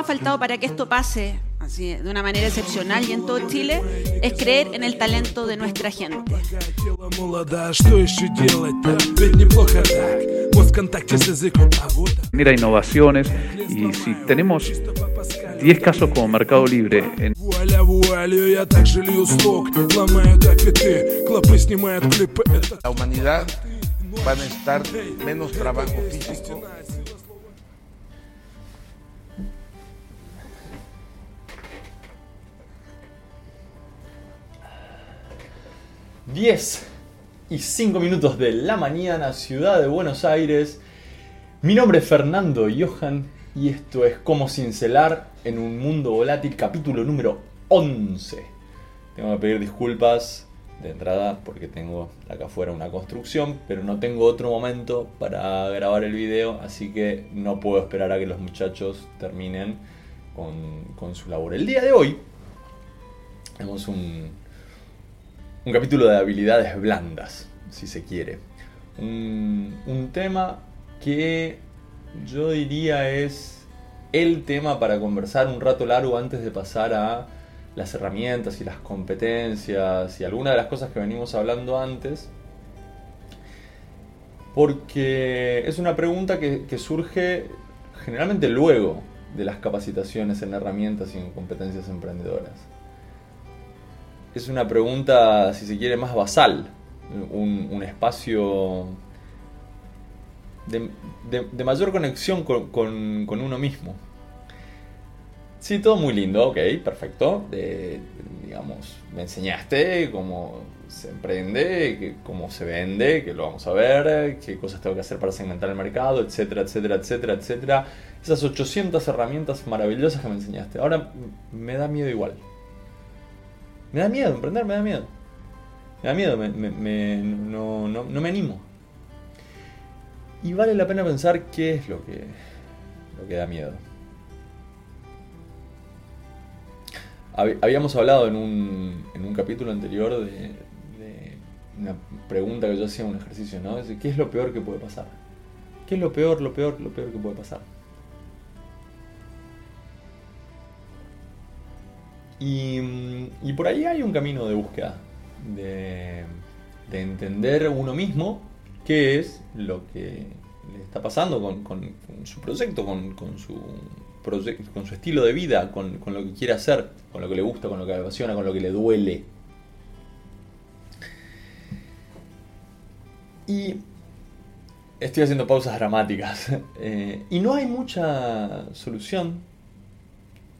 ha faltado para que esto pase así de una manera excepcional y en todo Chile es creer en el talento de nuestra gente. Mira innovaciones y si tenemos 10 casos como Mercado Libre en... La humanidad va a necesitar menos trabajo físico 10 y 5 minutos de la mañana, ciudad de Buenos Aires. Mi nombre es Fernando Johan y esto es Como Cincelar en un Mundo Volátil, capítulo número 11. Tengo que pedir disculpas de entrada porque tengo acá afuera una construcción, pero no tengo otro momento para grabar el video, así que no puedo esperar a que los muchachos terminen con, con su labor. El día de hoy tenemos un, un capítulo de habilidades blandas, si se quiere. Un, tema que yo diría es el tema para conversar un rato largo antes de pasar a las herramientas y las competencias y algunas de las cosas que venimos hablando antes. Porque es una pregunta que, que surge generalmente luego de las capacitaciones en herramientas y en competencias emprendedoras es una pregunta, si se quiere, más basal. Un, espacio de, mayor conexión con, uno mismo. Sí, todo muy lindo, ok, perfecto. digamos, me enseñaste cómo se emprende, cómo se vende, que lo vamos a ver, qué cosas tengo que hacer para segmentar el mercado, etcétera, etcétera, etcétera, etcétera. Esas 800 herramientas maravillosas que me enseñaste. Ahora me da miedo igual. Me da miedo, emprender me da miedo. Me da miedo, no, me animo. Y vale la pena pensar qué es lo que, lo que da miedo. Habíamos hablado en un, en un capítulo anterior de, una pregunta que yo hacía en un ejercicio, ¿no? ¿Qué es lo peor que puede pasar? ¿Qué es lo peor, lo peor, lo peor que puede pasar? Y, por ahí hay un camino de búsqueda, de, entender uno mismo qué es lo que le está pasando con, su proyecto, con, su con su estilo de vida, con, lo que quiere hacer, con lo que le gusta, con lo que le apasiona, con lo que le duele. Y estoy haciendo pausas dramáticas. Eh, y no hay mucha solución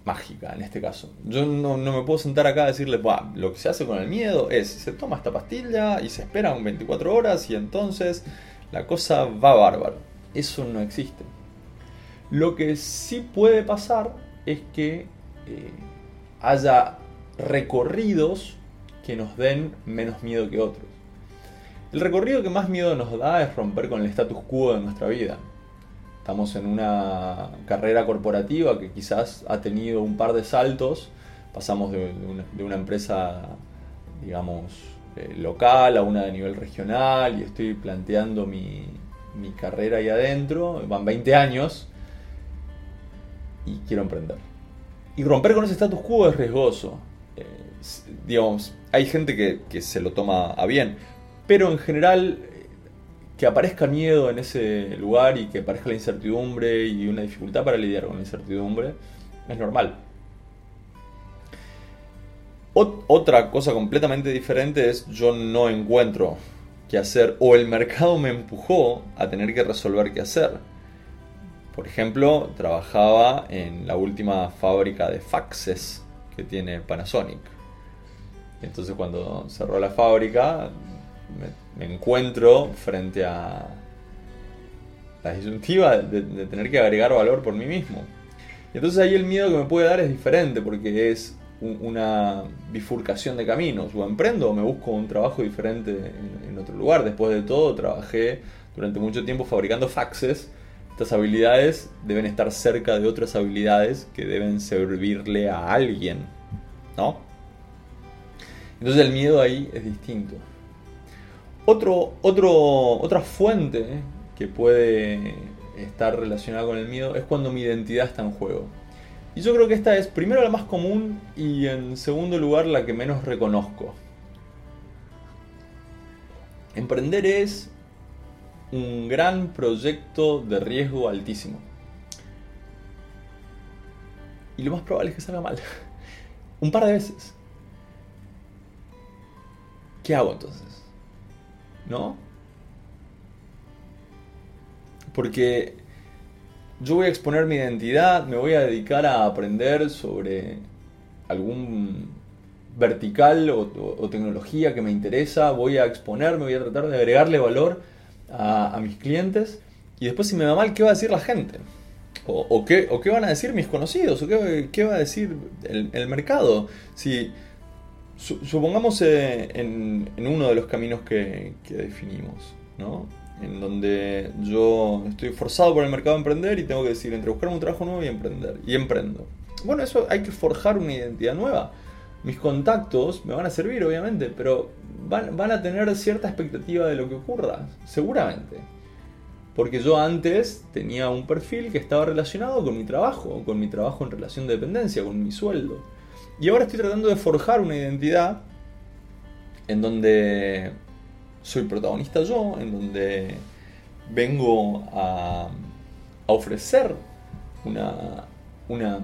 mágica en este caso. Yo no, me puedo sentar acá a decirle, lo que se hace con el miedo es, se toma esta pastilla y se espera un 24 horas y entonces la cosa va bárbaro. Eso no existe. Lo que sí puede pasar es que eh, haya recorridos que nos den menos miedo que otros. El recorrido que más miedo nos da es romper con el status quo de nuestra vida. Estamos en una carrera corporativa que quizás ha tenido un par de saltos. Pasamos de, una, empresa, digamos, eh, local a una de nivel regional y estoy planteando mi, carrera ahí adentro. Van 20 años y quiero emprender. Y romper con ese status quo es riesgoso. Eh, digamos, hay gente que, que, se lo toma a bien, pero en general que aparezca miedo en ese lugar y que aparezca la incertidumbre y una dificultad para lidiar con la incertidumbre es normal. otra cosa completamente diferente es yo no encuentro qué hacer o el mercado me empujó a tener que resolver qué hacer. Por ejemplo, trabajaba en la última fábrica de faxes que tiene Panasonic. Entonces cuando cerró la fábrica me, encuentro frente a la disyuntiva de, tener que agregar valor por mí mismo. Y entonces ahí el miedo que me puede dar es diferente porque es una bifurcación de caminos. O emprendo o me busco un trabajo diferente en, otro lugar. Después de todo, trabajé durante mucho tiempo fabricando faxes. Estas habilidades deben estar cerca de otras habilidades que deben servirle a alguien. ¿No? Entonces el miedo ahí es distinto. Otro, otra fuente que puede estar relacionada con el miedo es cuando mi identidad está en juego. Y yo creo que esta es primero la más común y en segundo lugar la que menos reconozco. Emprender es un gran proyecto de riesgo altísimo. Y lo más probable es que salga mal. un par de veces. ¿Qué hago entonces? ¿No? Porque yo voy a exponer mi identidad, me voy a dedicar a aprender sobre algún vertical o, tecnología que me interesa, voy a exponerme, voy a tratar de agregarle valor a, mis clientes y después si me va mal, ¿qué va a decir la gente? O, qué, o qué, van a decir mis conocidos, o qué, va a decir el, mercado. Si supongamos eh, en, uno de los caminos que, definimos, ¿no? en donde yo estoy forzado por el mercado a emprender y tengo que decir entre buscar un trabajo nuevo y emprender. Y emprendo. Bueno, eso hay que forjar una identidad nueva. Mis contactos me van a servir, obviamente, pero van, van a tener cierta expectativa de lo que ocurra, seguramente. Porque yo antes tenía un perfil que estaba relacionado con mi trabajo, con mi trabajo en relación de dependencia, con mi sueldo. Y ahora estoy tratando de forjar una identidad en donde soy protagonista yo, en donde vengo a, ofrecer una, una,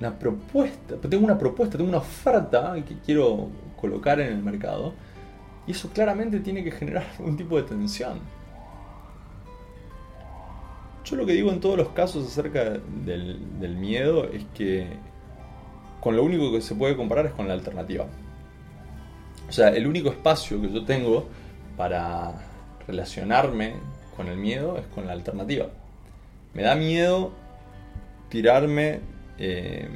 una propuesta, tengo una propuesta, tengo una oferta que quiero colocar en el mercado, y eso claramente tiene que generar algún tipo de tensión. Yo lo que digo en todos los casos acerca del miedo es que con lo único que se puede comparar es con la alternativa. O sea, el único espacio que yo tengo para relacionarme con el miedo es con la alternativa. Me da miedo tirarme eh,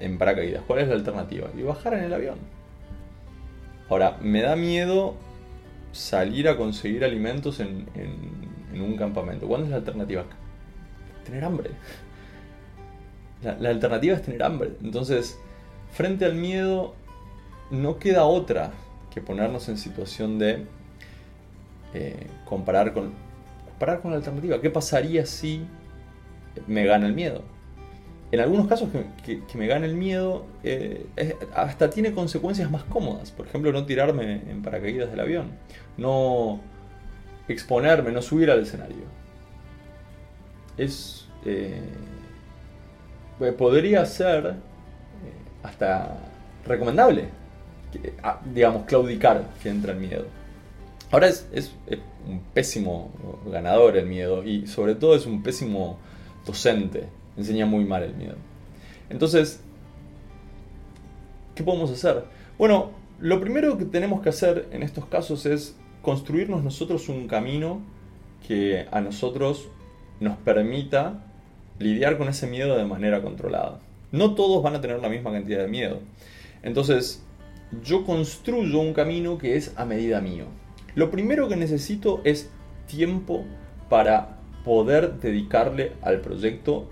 en paracaídas. ¿Cuál es la alternativa? Y bajar en el avión. Ahora, me da miedo salir a conseguir alimentos en, un campamento. ¿Cuál es la alternativa? Tener hambre. la alternativa es tener hambre. Entonces, frente al miedo, no queda otra que ponernos en situación de eh, comparar, con, comparar con la alternativa. ¿Qué pasaría si me gana el miedo? En algunos casos que, me gane el miedo, eh, hasta tiene consecuencias más cómodas. Por ejemplo, no tirarme en paracaídas del avión, no exponerme, no subir al escenario. Es. Eh, podría ser hasta recomendable Ah, digamos, claudicar que entra el miedo. Ahora es, un pésimo ganador el miedo y sobre todo es un pésimo docente. Enseña muy mal el miedo. Entonces, ¿qué podemos hacer? Bueno, lo primero que tenemos que hacer en estos casos es construirnos nosotros un camino que a nosotros nos permita lidiar con ese miedo de manera controlada. No todos van a tener la misma cantidad de miedo. Entonces, yo construyo un camino que es a medida mío. Lo primero que necesito es tiempo para poder dedicarle al proyecto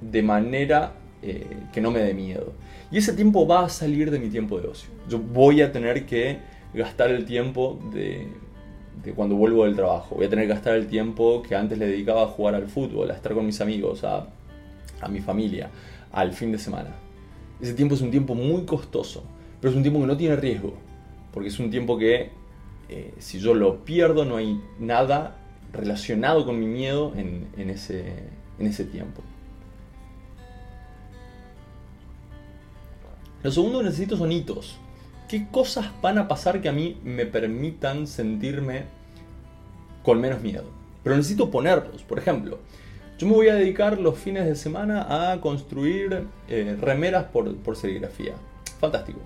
de manera eh, que no me dé miedo. Y ese tiempo va a salir de mi tiempo de ocio. Yo voy a tener que gastar el tiempo de, cuando vuelvo del trabajo. Voy a tener que gastar el tiempo que antes le dedicaba a jugar al fútbol, a estar con mis amigos, a, a mi familia, al fin de semana. Ese tiempo es un tiempo muy costoso pero es un tiempo que no tiene riesgo, porque es un tiempo que eh, si yo lo pierdo no hay nada relacionado con mi miedo en, ese, en ese tiempo. Lo segundo que necesito son hitos. ¿Qué cosas van a pasar que a mí me permitan sentirme con menos miedo? Pero necesito ponerlos. Por ejemplo, yo me voy a dedicar los fines de semana a construir eh, remeras por, por serigrafía. Fantástico.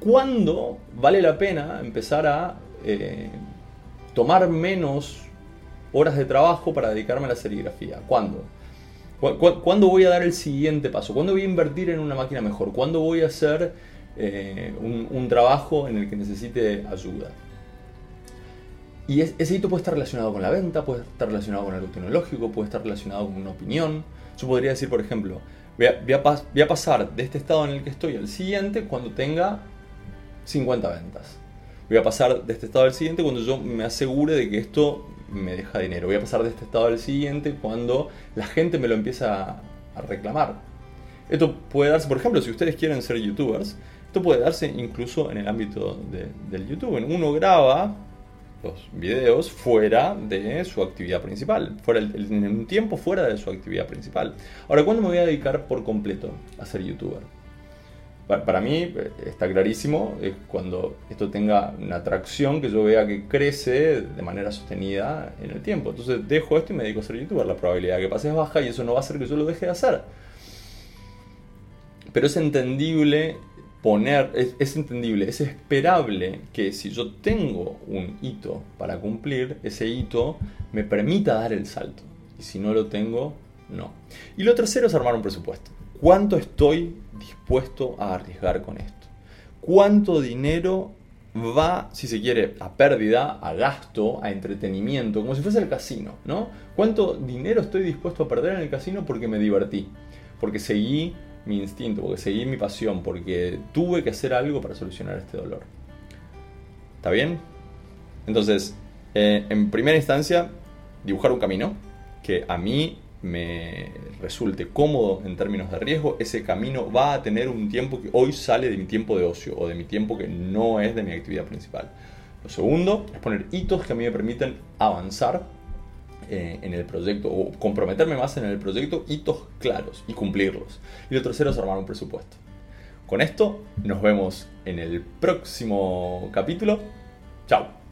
¿Cuándo vale la pena empezar a eh, tomar menos horas de trabajo para dedicarme a la serigrafía? ¿Cuándo? ¿Cuándo voy a dar el siguiente paso? ¿Cuándo voy a invertir en una máquina mejor? ¿Cuándo voy a hacer eh, un, trabajo en el que necesite ayuda? Y ese hito puede estar relacionado con la venta, puede estar relacionado con algo tecnológico, puede estar relacionado con una opinión. Yo podría decir, por ejemplo, voy a pasar de este estado en el que estoy al siguiente cuando tenga 50 ventas. Voy a pasar de este estado al siguiente cuando yo me asegure de que esto me deja dinero. Voy a pasar de este estado al siguiente cuando la gente me lo empieza a reclamar. Esto puede darse, por ejemplo, si ustedes quieren ser youtubers, esto puede darse incluso en el ámbito del YouTube. Uno graba los videos fuera de su actividad principal, fuera en un tiempo fuera de su actividad principal. Ahora, ¿cuándo me voy a dedicar por completo a ser youtuber? Para mí eh, está clarísimo, es cuando esto tenga una atracción que yo vea que crece de manera sostenida en el tiempo. Entonces dejo esto y me dedico a ser youtuber. La probabilidad de que pase es baja y eso no va a hacer que yo lo deje de hacer. Pero es entendible poner, es, entendible, es esperable que si yo tengo un hito para cumplir, ese hito me permita dar el salto. Y si no lo tengo, no. Y lo tercero es armar un presupuesto. ¿Cuánto estoy dispuesto a arriesgar con esto? ¿Cuánto dinero va, si se quiere, a pérdida, a gasto, a entretenimiento, como si fuese el casino, ¿no? ¿Cuánto dinero estoy dispuesto a perder en el casino porque me divertí? Porque seguí mi instinto, porque seguí mi pasión, porque tuve que hacer algo para solucionar este dolor. ¿Está bien? Entonces, eh, en primera instancia, dibujar un camino que a mí me resulte cómodo en términos de riesgo, ese camino va a tener un tiempo que hoy sale de mi tiempo de ocio o de mi tiempo que no es de mi actividad principal. Lo segundo es poner hitos que a mí me permiten avanzar eh, en el proyecto o comprometerme más en el proyecto, hitos claros y cumplirlos. Y lo tercero es armar un presupuesto. Con esto nos vemos en el próximo capítulo. Chao.